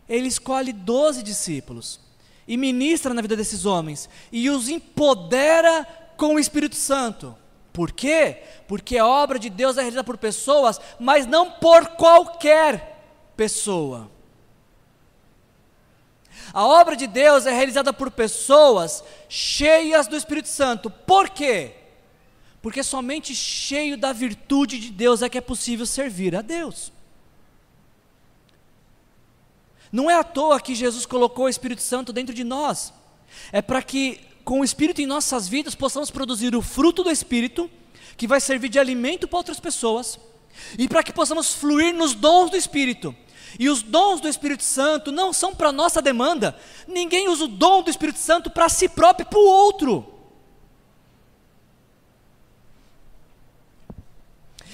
Ele escolhe doze discípulos e ministra na vida desses homens e os empodera com o Espírito Santo. Por quê? Porque a obra de Deus é realizada por pessoas, mas não por qualquer pessoa. A obra de Deus é realizada por pessoas cheias do Espírito Santo. Por quê? Porque somente cheio da virtude de Deus é que é possível servir a Deus. Não é à toa que Jesus colocou o Espírito Santo dentro de nós. É para que com o Espírito em nossas vidas, possamos produzir o fruto do Espírito, que vai servir de alimento para outras pessoas, e para que possamos fluir nos dons do Espírito. E os dons do Espírito Santo não são para nossa demanda, ninguém usa o dom do Espírito Santo para si próprio e para o outro.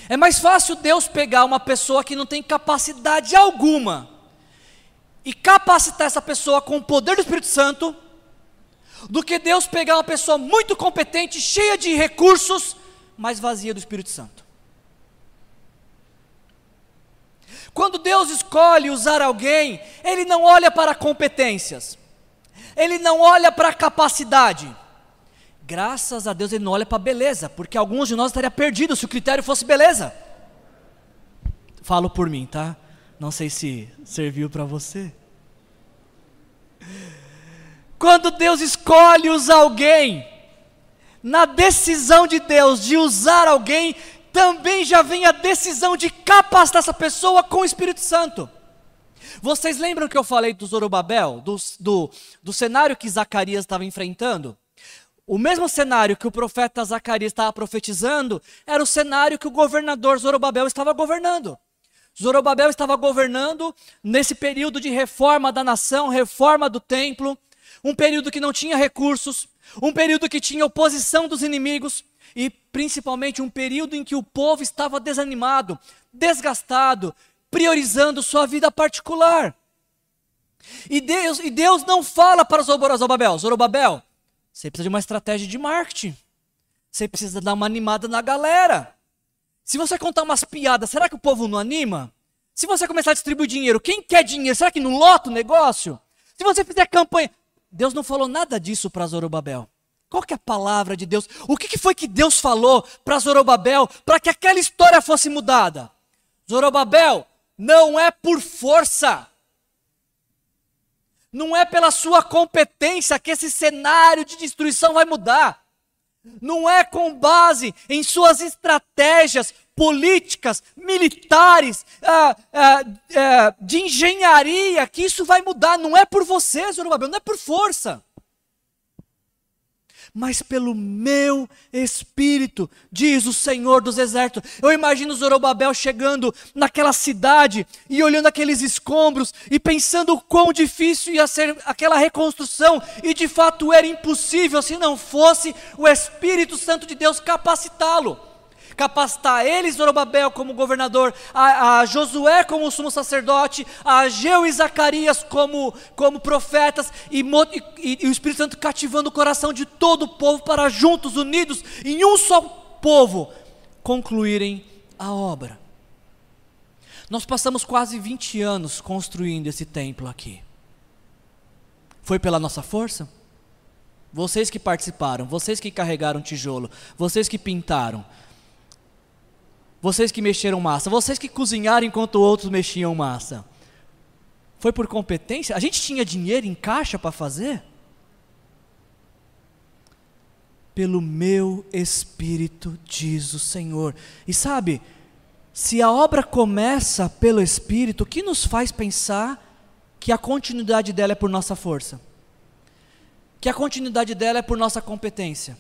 É mais fácil Deus pegar uma pessoa que não tem capacidade alguma e capacitar essa pessoa com o poder do Espírito Santo do que Deus pegar uma pessoa muito competente, cheia de recursos, mas vazia do Espírito Santo. Quando Deus escolhe usar alguém, Ele não olha para competências, Ele não olha para capacidade. Graças a Deus Ele não olha para beleza, porque alguns de nós estariam perdidos se o critério fosse beleza. Falo por mim, tá? Não sei se serviu para você. Quando Deus escolhe usar alguém, na decisão de Deus de usar alguém, também já vem a decisão de capacitar essa pessoa com o Espírito Santo. Vocês lembram que eu falei do Zorobabel, do, do, do cenário que Zacarias estava enfrentando? O mesmo cenário que o profeta Zacarias estava profetizando era o cenário que o governador Zorobabel estava governando. Zorobabel estava governando nesse período de reforma da nação, reforma do templo, um período que não tinha recursos, um período que tinha oposição dos inimigos e principalmente um período em que o povo estava desanimado, desgastado, priorizando sua vida particular. E Deus, e Deus não fala para Zorobabel, Zorobabel, você precisa de uma estratégia de marketing. Você precisa dar uma animada na galera. Se você contar umas piadas, será que o povo não anima? Se você começar a distribuir dinheiro, quem quer dinheiro? Será que não lota o negócio? Se você fizer campanha, Deus não falou nada disso para Zorobabel. Qual que é a palavra de Deus? O que, que foi que Deus falou para Zorobabel para que aquela história fosse mudada? Zorobabel, não é por força, não é pela sua competência que esse cenário de destruição vai mudar. Não é com base em suas estratégias políticas, militares, ah, ah, ah, de engenharia, que isso vai mudar. Não é por você, Zorobabel, não é por força. mas pelo meu espírito, diz o Senhor dos exércitos. Eu imagino Zorobabel chegando naquela cidade e olhando aqueles escombros e pensando o quão difícil ia ser aquela reconstrução, e de fato era impossível se não fosse o Espírito Santo de Deus capacitá-lo capacitar ele, Zorobabel, como governador, a, a, Josué como sumo sacerdote, a Ageu e Zacarias como, como profetas, e, e, e o Espírito Santo cativando o coração de todo o povo para juntos, unidos, em um só povo, concluírem a obra. Nós passamos quase 20 anos construindo esse templo aqui. Foi pela nossa força? Vocês que participaram, vocês que carregaram tijolo, vocês que pintaram, vocês que mexeram massa, vocês que cozinharam enquanto outros mexiam massa. Foi por competência? A gente tinha dinheiro em caixa para fazer? Pelo meu espírito, diz o Senhor. E sabe, se a obra começa pelo espírito, o que nos faz pensar que a continuidade dela é por nossa força? Que a continuidade dela é por nossa competência?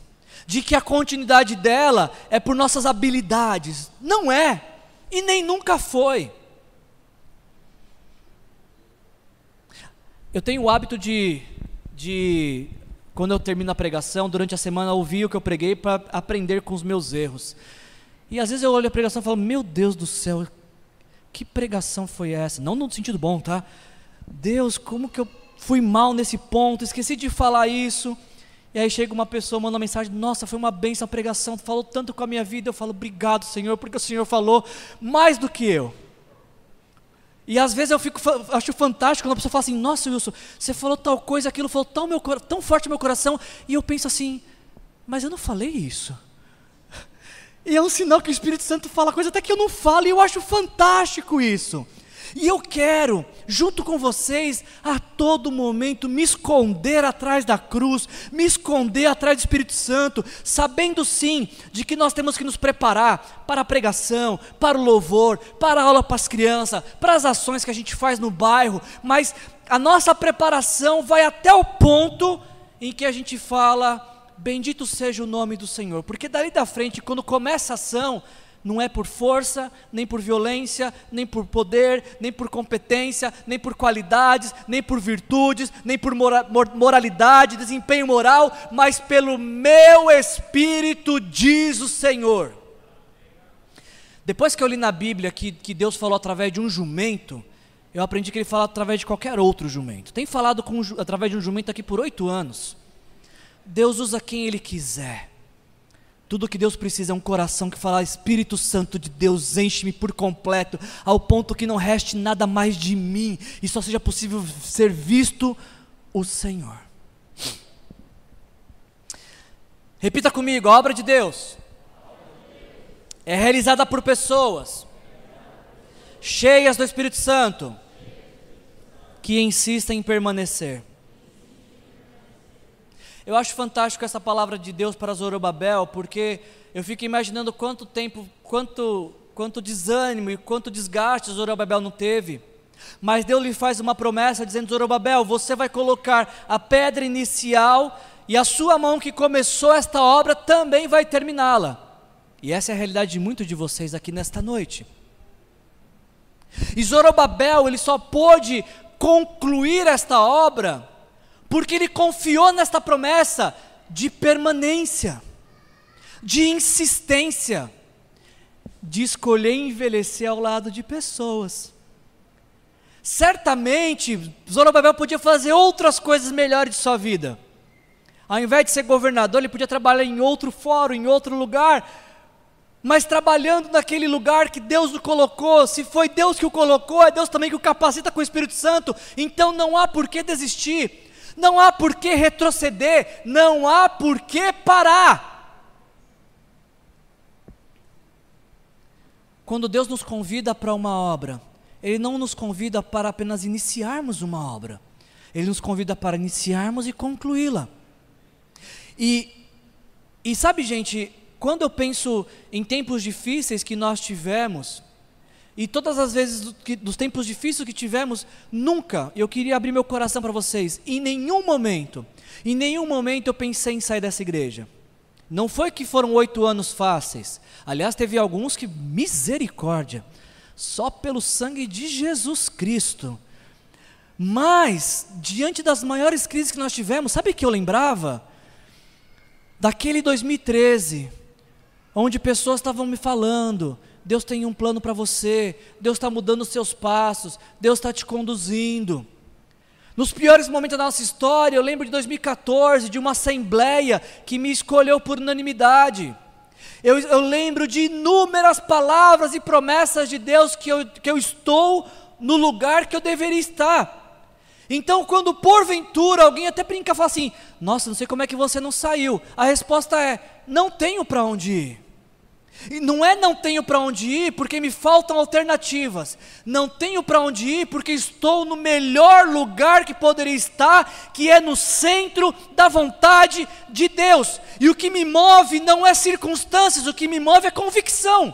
De que a continuidade dela é por nossas habilidades. Não é, e nem nunca foi. Eu tenho o hábito de, de quando eu termino a pregação, durante a semana, ouvir o que eu preguei para aprender com os meus erros. E às vezes eu olho a pregação e falo: Meu Deus do céu, que pregação foi essa? Não no sentido bom, tá? Deus, como que eu fui mal nesse ponto, esqueci de falar isso. E aí chega uma pessoa, manda uma mensagem: Nossa, foi uma benção a pregação, falou tanto com a minha vida. Eu falo: Obrigado, Senhor, porque o Senhor falou mais do que eu. E às vezes eu fico, acho fantástico quando a pessoa fala assim: Nossa, Wilson, você falou tal coisa, aquilo falou tão, meu, tão forte no meu coração. E eu penso assim: Mas eu não falei isso. E é um sinal que o Espírito Santo fala coisa até que eu não falo, e eu acho fantástico isso. E eu quero, junto com vocês, a todo momento me esconder atrás da cruz, me esconder atrás do Espírito Santo, sabendo sim de que nós temos que nos preparar para a pregação, para o louvor, para a aula para as crianças, para as ações que a gente faz no bairro, mas a nossa preparação vai até o ponto em que a gente fala. Bendito seja o nome do Senhor, porque dali da frente, quando começa a ação, não é por força, nem por violência, nem por poder, nem por competência, nem por qualidades, nem por virtudes, nem por mora moralidade, desempenho moral, mas pelo meu espírito, diz o Senhor. Depois que eu li na Bíblia que, que Deus falou através de um jumento, eu aprendi que ele fala através de qualquer outro jumento. Tem falado com, através de um jumento aqui por oito anos. Deus usa quem Ele quiser. Tudo que Deus precisa é um coração que fala: Espírito Santo de Deus, enche-me por completo, ao ponto que não reste nada mais de mim e só seja possível ser visto o Senhor. Repita comigo: a obra de Deus é realizada por pessoas cheias do Espírito Santo que insistem em permanecer. Eu acho fantástico essa palavra de Deus para Zorobabel, porque eu fico imaginando quanto tempo, quanto, quanto desânimo e quanto desgaste Zorobabel não teve. Mas Deus lhe faz uma promessa dizendo: Zorobabel, você vai colocar a pedra inicial e a sua mão que começou esta obra também vai terminá-la. E essa é a realidade de muitos de vocês aqui nesta noite. E Zorobabel, ele só pôde concluir esta obra porque ele confiou nesta promessa de permanência, de insistência, de escolher envelhecer ao lado de pessoas. Certamente, Zorobabel podia fazer outras coisas melhores de sua vida. Ao invés de ser governador, ele podia trabalhar em outro fórum, em outro lugar, mas trabalhando naquele lugar que Deus o colocou, se foi Deus que o colocou, é Deus também que o capacita com o Espírito Santo, então não há por que desistir. Não há por que retroceder, não há por que parar. Quando Deus nos convida para uma obra, Ele não nos convida para apenas iniciarmos uma obra, Ele nos convida para iniciarmos e concluí-la. E, e sabe, gente, quando eu penso em tempos difíceis que nós tivemos, E todas as vezes do, que, dos tempos difíceis que tivemos, nunca, eu queria abrir meu coração para vocês, em nenhum momento, em nenhum momento eu pensei em sair dessa igreja. Não foi que foram oito anos fáceis. Aliás, teve alguns que, misericórdia, só pelo sangue de Jesus Cristo. Mas, diante das maiores crises que nós tivemos, sabe o que eu lembrava? Daquele 2013, onde pessoas estavam me falando: Deus tem um plano para você, Deus está mudando os seus passos, Deus está te conduzindo. Nos piores momentos da nossa história, eu lembro de 2014, de uma assembleia que me escolheu por unanimidade. Eu, eu, lembro de inúmeras palavras e promessas de Deus que eu, que eu estou no lugar que eu deveria estar. Então, quando porventura alguém até brinca e fala assim: Nossa, não sei como é que você não saiu. A resposta é: Não tenho para onde ir. E não é não tenho para onde ir porque me faltam alternativas. Não tenho para onde ir porque estou no melhor lugar que poderia estar, que é no centro da vontade de Deus. E o que me move não é circunstâncias, o que me move é convicção.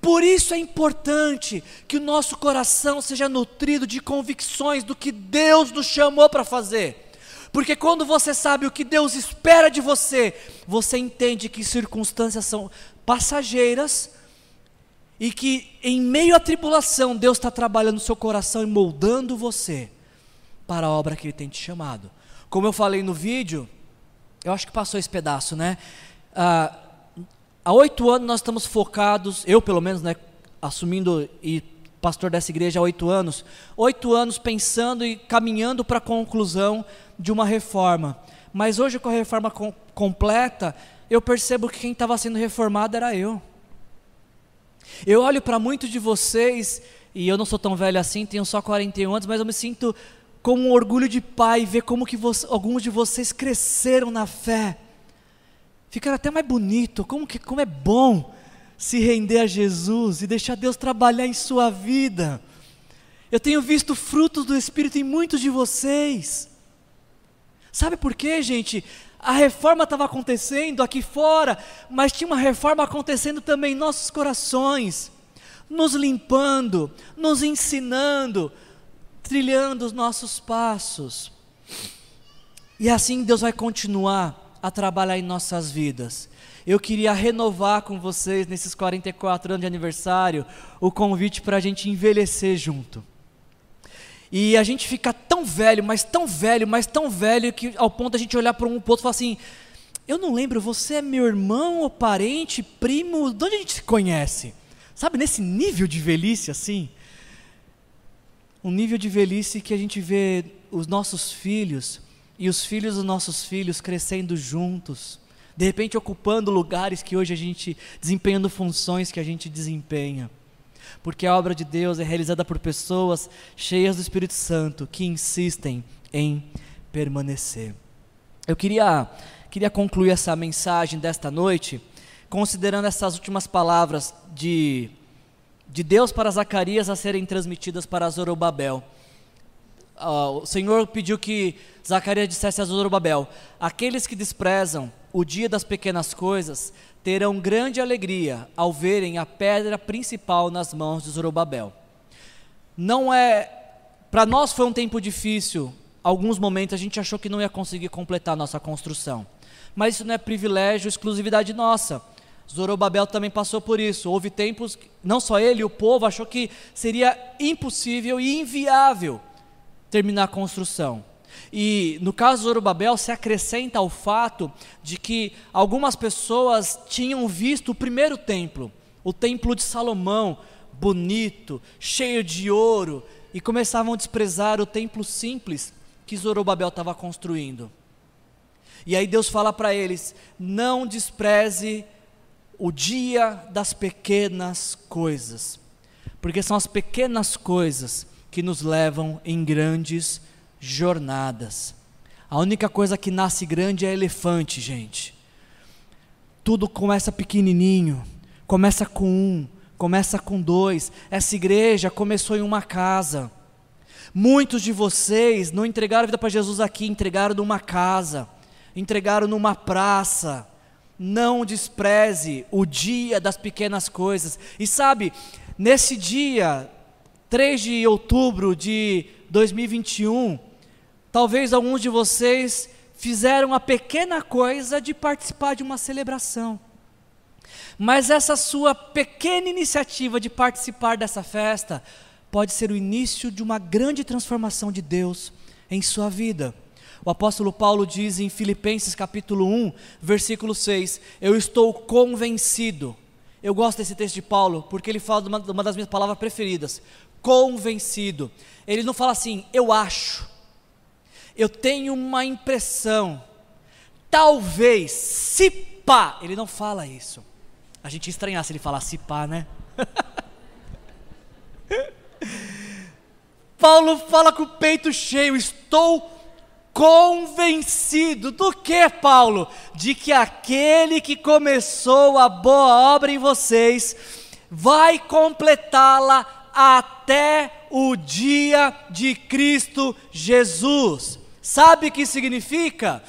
Por isso é importante que o nosso coração seja nutrido de convicções do que Deus nos chamou para fazer. Porque quando você sabe o que Deus espera de você, você entende que circunstâncias são passageiras e que em meio à tribulação Deus está trabalhando no seu coração e moldando você para a obra que Ele tem te chamado. Como eu falei no vídeo, eu acho que passou esse pedaço, né? Ah, há oito anos nós estamos focados, eu pelo menos, né, assumindo e pastor dessa igreja há oito anos, oito anos pensando e caminhando para a conclusão de uma reforma. Mas hoje com a reforma com, completa, eu percebo que quem estava sendo reformado era eu. Eu olho para muitos de vocês, e eu não sou tão velho assim, tenho só 41 anos, mas eu me sinto com um orgulho de pai ver como que você, alguns de vocês cresceram na fé. Fica até mais bonito, como, que, como é bom se render a Jesus e deixar Deus trabalhar em sua vida. Eu tenho visto frutos do Espírito em muitos de vocês. Sabe por quê, gente? A reforma estava acontecendo aqui fora, mas tinha uma reforma acontecendo também em nossos corações, nos limpando, nos ensinando, trilhando os nossos passos. E assim Deus vai continuar a trabalhar em nossas vidas. Eu queria renovar com vocês, nesses 44 anos de aniversário, o convite para a gente envelhecer junto. E a gente fica tão velho, mas tão velho, mas tão velho, que ao ponto a gente olhar para um outro e falar assim: Eu não lembro, você é meu irmão ou parente, primo, de onde a gente se conhece? Sabe, nesse nível de velhice assim? Um nível de velhice que a gente vê os nossos filhos e os filhos dos nossos filhos crescendo juntos, de repente ocupando lugares que hoje a gente, desempenhando funções que a gente desempenha porque a obra de Deus é realizada por pessoas cheias do Espírito Santo que insistem em permanecer. Eu queria, queria concluir essa mensagem desta noite considerando essas últimas palavras de, de Deus para Zacarias a serem transmitidas para Zorobabel. Uh, o Senhor pediu que Zacarias dissesse a Zorobabel: Aqueles que desprezam o dia das pequenas coisas terão grande alegria ao verem a pedra principal nas mãos de Zorobabel. Não é, para nós foi um tempo difícil. Alguns momentos a gente achou que não ia conseguir completar a nossa construção. Mas isso não é privilégio, exclusividade nossa. Zorobabel também passou por isso. Houve tempos, não só ele, o povo achou que seria impossível e inviável terminar a construção. E no caso de Zorobabel se acrescenta o fato de que algumas pessoas tinham visto o primeiro templo, o templo de Salomão, bonito, cheio de ouro, e começavam a desprezar o templo simples que Zorobabel estava construindo. E aí Deus fala para eles: não despreze o dia das pequenas coisas, porque são as pequenas coisas que nos levam em grandes jornadas. A única coisa que nasce grande é elefante, gente. Tudo começa pequenininho, começa com um, começa com dois. Essa igreja começou em uma casa. Muitos de vocês não entregaram a vida para Jesus aqui, entregaram numa casa, entregaram numa praça. Não despreze o dia das pequenas coisas. E sabe, nesse dia, 3 de outubro de 2021, talvez alguns de vocês fizeram a pequena coisa de participar de uma celebração. Mas essa sua pequena iniciativa de participar dessa festa pode ser o início de uma grande transformação de Deus em sua vida. O apóstolo Paulo diz em Filipenses capítulo 1, versículo 6: Eu estou convencido. Eu gosto desse texto de Paulo porque ele fala de uma, uma das minhas palavras preferidas: convencido. Ele não fala assim, eu acho, eu tenho uma impressão, talvez, se pá. Ele não fala isso. A gente ia estranhar se ele falasse pá, né? Paulo fala com o peito cheio, estou convencido do que, Paulo? De que aquele que começou a boa obra em vocês vai completá-la até o dia de Cristo Jesus. Sabe o que significa?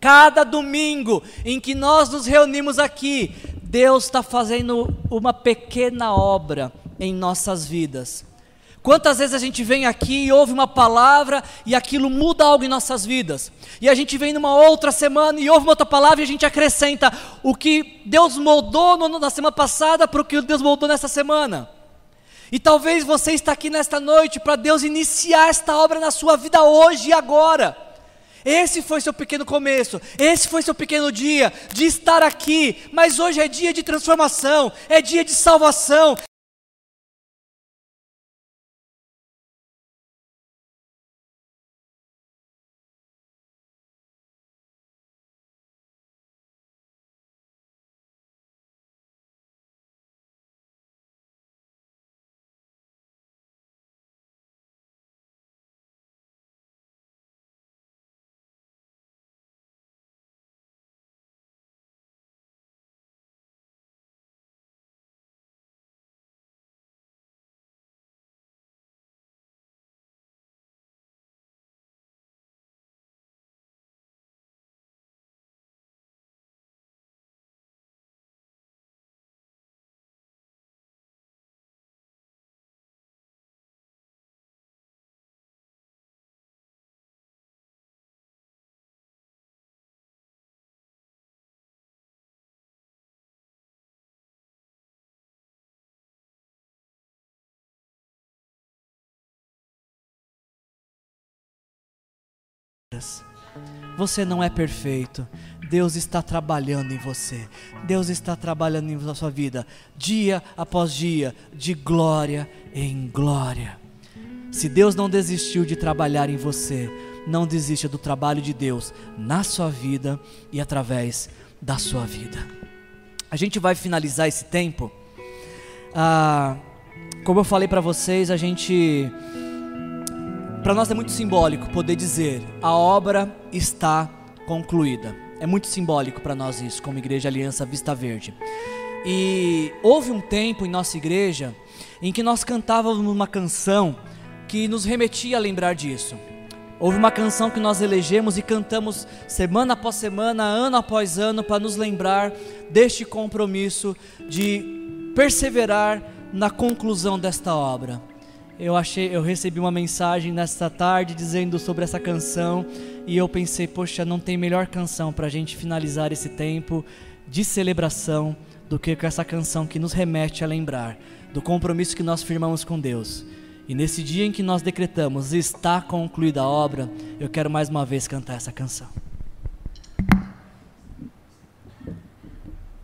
Cada domingo em que nós nos reunimos aqui, Deus está fazendo uma pequena obra em nossas vidas. Quantas vezes a gente vem aqui e ouve uma palavra e aquilo muda algo em nossas vidas? E a gente vem numa outra semana e ouve uma outra palavra e a gente acrescenta o que Deus moldou na semana passada para o que Deus moldou nessa semana. E talvez você está aqui nesta noite para Deus iniciar esta obra na sua vida hoje e agora. Esse foi seu pequeno começo, esse foi seu pequeno dia de estar aqui, mas hoje é dia de transformação, é dia de salvação, Você não é perfeito. Deus está trabalhando em você. Deus está trabalhando em sua vida, dia após dia, de glória em glória. Se Deus não desistiu de trabalhar em você, não desista do trabalho de Deus na sua vida e através da sua vida. A gente vai finalizar esse tempo. Ah, como eu falei para vocês, a gente para nós é muito simbólico poder dizer: a obra está concluída. É muito simbólico para nós isso, como Igreja Aliança Vista Verde. E houve um tempo em nossa igreja em que nós cantávamos uma canção que nos remetia a lembrar disso. Houve uma canção que nós elegemos e cantamos semana após semana, ano após ano, para nos lembrar deste compromisso de perseverar na conclusão desta obra eu achei, eu recebi uma mensagem nesta tarde dizendo sobre essa canção e eu pensei, poxa, não tem melhor canção para a gente finalizar esse tempo de celebração do que com essa canção que nos remete a lembrar do compromisso que nós firmamos com Deus. E nesse dia em que nós decretamos está concluída a obra, eu quero mais uma vez cantar essa canção.